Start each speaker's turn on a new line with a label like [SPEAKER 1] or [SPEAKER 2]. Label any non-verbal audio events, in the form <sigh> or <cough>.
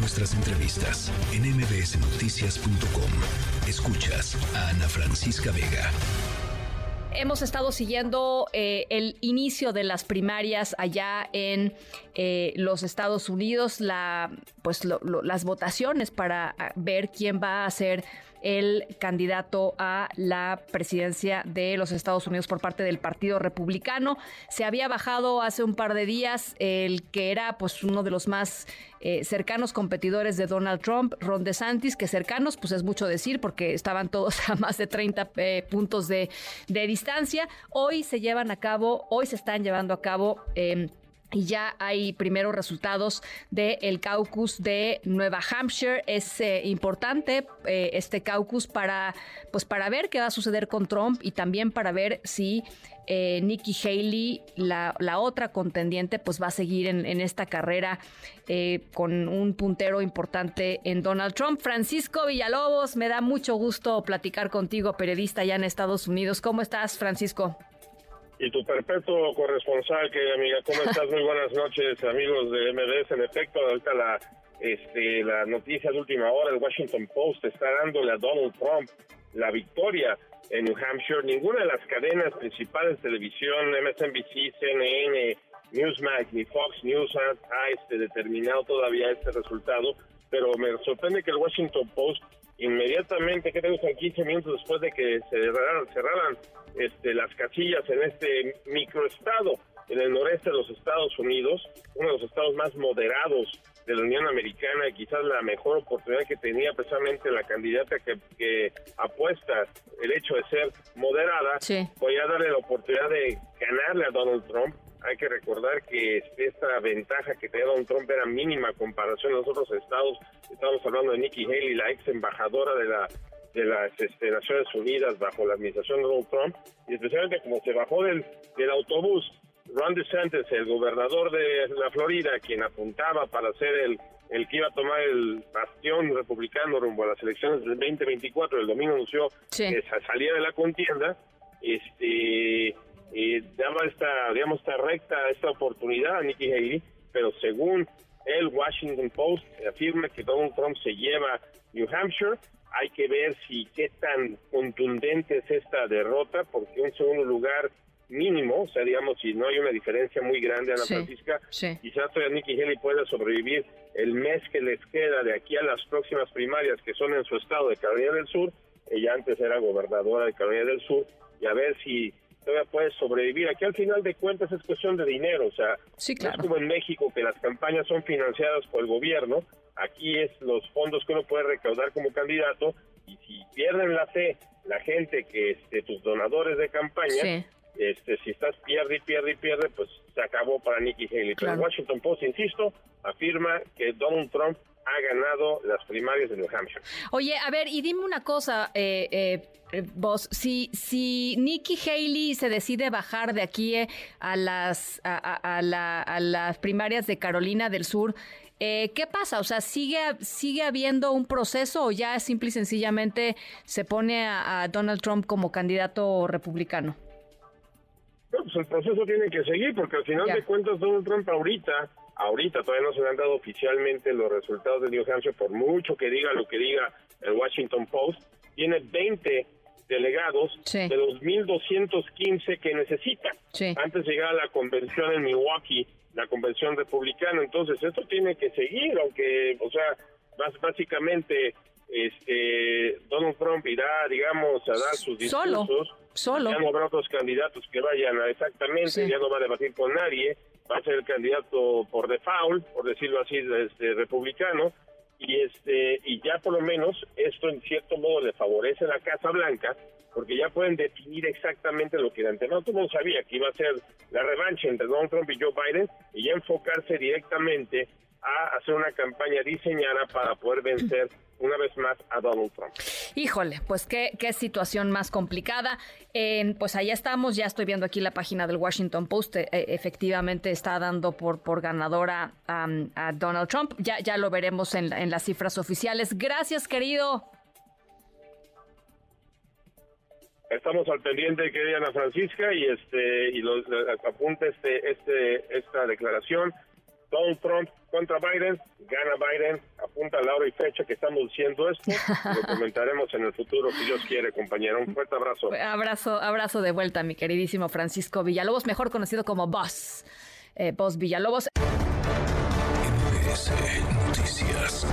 [SPEAKER 1] nuestras entrevistas en mbsnoticias.com. Escuchas a Ana Francisca Vega.
[SPEAKER 2] Hemos estado siguiendo eh, el inicio de las primarias allá en eh, los Estados Unidos, pues las votaciones para ver quién va a ser el candidato a la presidencia de los Estados Unidos por parte del Partido Republicano. Se había bajado hace un par de días el que era pues uno de los más eh, cercanos competidores de Donald Trump, Ron DeSantis, que cercanos pues es mucho decir porque estaban todos <laughs> a más de 30 eh, puntos de, distancia. Hoy se llevan a cabo, hoy se están llevando a cabo... Eh, y ya hay primeros resultados del caucus de Nueva Hampshire. Es eh, importante eh, este caucus para, pues para ver qué va a suceder con Trump y también para ver si eh, Nikki Haley, la, otra contendiente, pues va a seguir en, esta carrera con un puntero importante en Donald Trump. Francisco Villalobos, me da mucho gusto platicar contigo, periodista ya en Estados Unidos. ¿Cómo estás, Francisco?
[SPEAKER 3] Y tu perpetuo corresponsal, que amiga, ¿cómo estás? Muy buenas noches, amigos de MDS. En efecto, ahorita la, este, la noticia de última hora, el Washington Post está dándole a Donald Trump la victoria en New Hampshire. Ninguna de las cadenas principales televisión, MSNBC, CNN, Newsmax ni Fox News ha, este, determinado todavía este resultado, pero me sorprende que el Washington Post inmediatamente, que tenemos 15 minutos después de que se cerraran, cerraran este, las casillas en este microestado en el noreste de los Estados Unidos, uno de los estados más moderados de la Unión Americana y quizás la mejor oportunidad que tenía precisamente la candidata que, apuesta el hecho de ser moderada, voy a darle la oportunidad de ganarle a Donald Trump. Hay que recordar que esta ventaja que tenía Donald Trump era mínima en comparación a los otros estados. Estamos hablando de Nikki Haley, la ex embajadora de la de las este, Naciones Unidas bajo la administración de Donald Trump, y especialmente como se bajó del, del autobús Ron DeSantis, el gobernador de la Florida, quien apuntaba para ser el, el que iba a tomar el bastión republicano rumbo a las elecciones del 2024, el domingo anunció que salía de la contienda, este eh, daba esta, digamos, esta recta, esta oportunidad a Nikki Haley, pero según el Washington Post afirma que Donald Trump se lleva New Hampshire, hay que ver si qué tan contundente es esta derrota, porque un segundo lugar mínimo, o sea, digamos, si no hay una diferencia muy grande, Ana Francisca, quizás todavía Nikki Haley pueda sobrevivir el mes que les queda de aquí a las próximas primarias que son en su estado de Carolina del Sur. Ella antes era gobernadora de Carolina del Sur y a ver si todavía puede sobrevivir. Aquí al final de cuentas es cuestión de dinero, o sea, no es como en México que las campañas son financiadas por el gobierno, aquí es los fondos que uno puede recaudar como candidato y si pierden la fe la gente que este, tus donadores de campaña, este, si estás pierde y pierde y pierde, pues se acabó para Nikki Haley. Pero Washington Post, insisto, afirma que Donald Trump ha ganado las primarias de New Hampshire.
[SPEAKER 2] Oye, a ver, y dime una cosa, eh, eh, eh vos, si, si Nikki Haley se decide bajar de aquí eh, a, las, a, las primarias de Carolina del Sur, ¿qué pasa? O sea, ¿sigue, ¿sigue habiendo un proceso o ya simple y sencillamente se pone a Donald Trump como candidato republicano?
[SPEAKER 3] Pues el proceso tiene que seguir porque al final de cuentas Donald Trump ahorita, ahorita todavía no se le han dado oficialmente los resultados de New Hampshire, por mucho que diga lo que diga el Washington Post, tiene 20 delegados de los 1.215 que necesita. Antes de llegar a la convención en Milwaukee, la convención republicana. Entonces, esto tiene que seguir, aunque, o sea, básicamente este Donald Trump irá, digamos, a dar sus discursos.
[SPEAKER 2] Solo.
[SPEAKER 3] Ya no habrá otros candidatos que vayan a exactamente, ya no va a debatir con nadie, va a ser el candidato por default, por decirlo así, este, republicano, y este y ya por lo menos esto en cierto modo le favorece a la Casa Blanca, porque ya pueden definir exactamente lo que de antemano todo el mundo sabía que iba a ser la revancha entre Donald Trump y Joe Biden, y ya enfocarse directamente a hacer una campaña diseñada para poder vencer <laughs> una vez más a Donald Trump.
[SPEAKER 2] Híjole, pues qué, qué situación más complicada. pues allá estamos, ya estoy viendo aquí la página del Washington Post, eh, efectivamente está dando por, por ganadora a Donald Trump. Ya, ya lo veremos en, en las cifras oficiales. Gracias, querido.
[SPEAKER 3] Estamos al pendiente, querida Ana Francisca, y este y los, apunta este, este, esta declaración. Donald Trump contra Biden, gana Biden, apunta la hora y fecha que estamos diciendo esto, <laughs> lo comentaremos en el futuro si Dios quiere, compañero. Un fuerte abrazo.
[SPEAKER 2] Pues, abrazo, abrazo de vuelta, mi queridísimo Francisco Villalobos, mejor conocido como Boss. Eh, Boss Villalobos.
[SPEAKER 1] Noticias.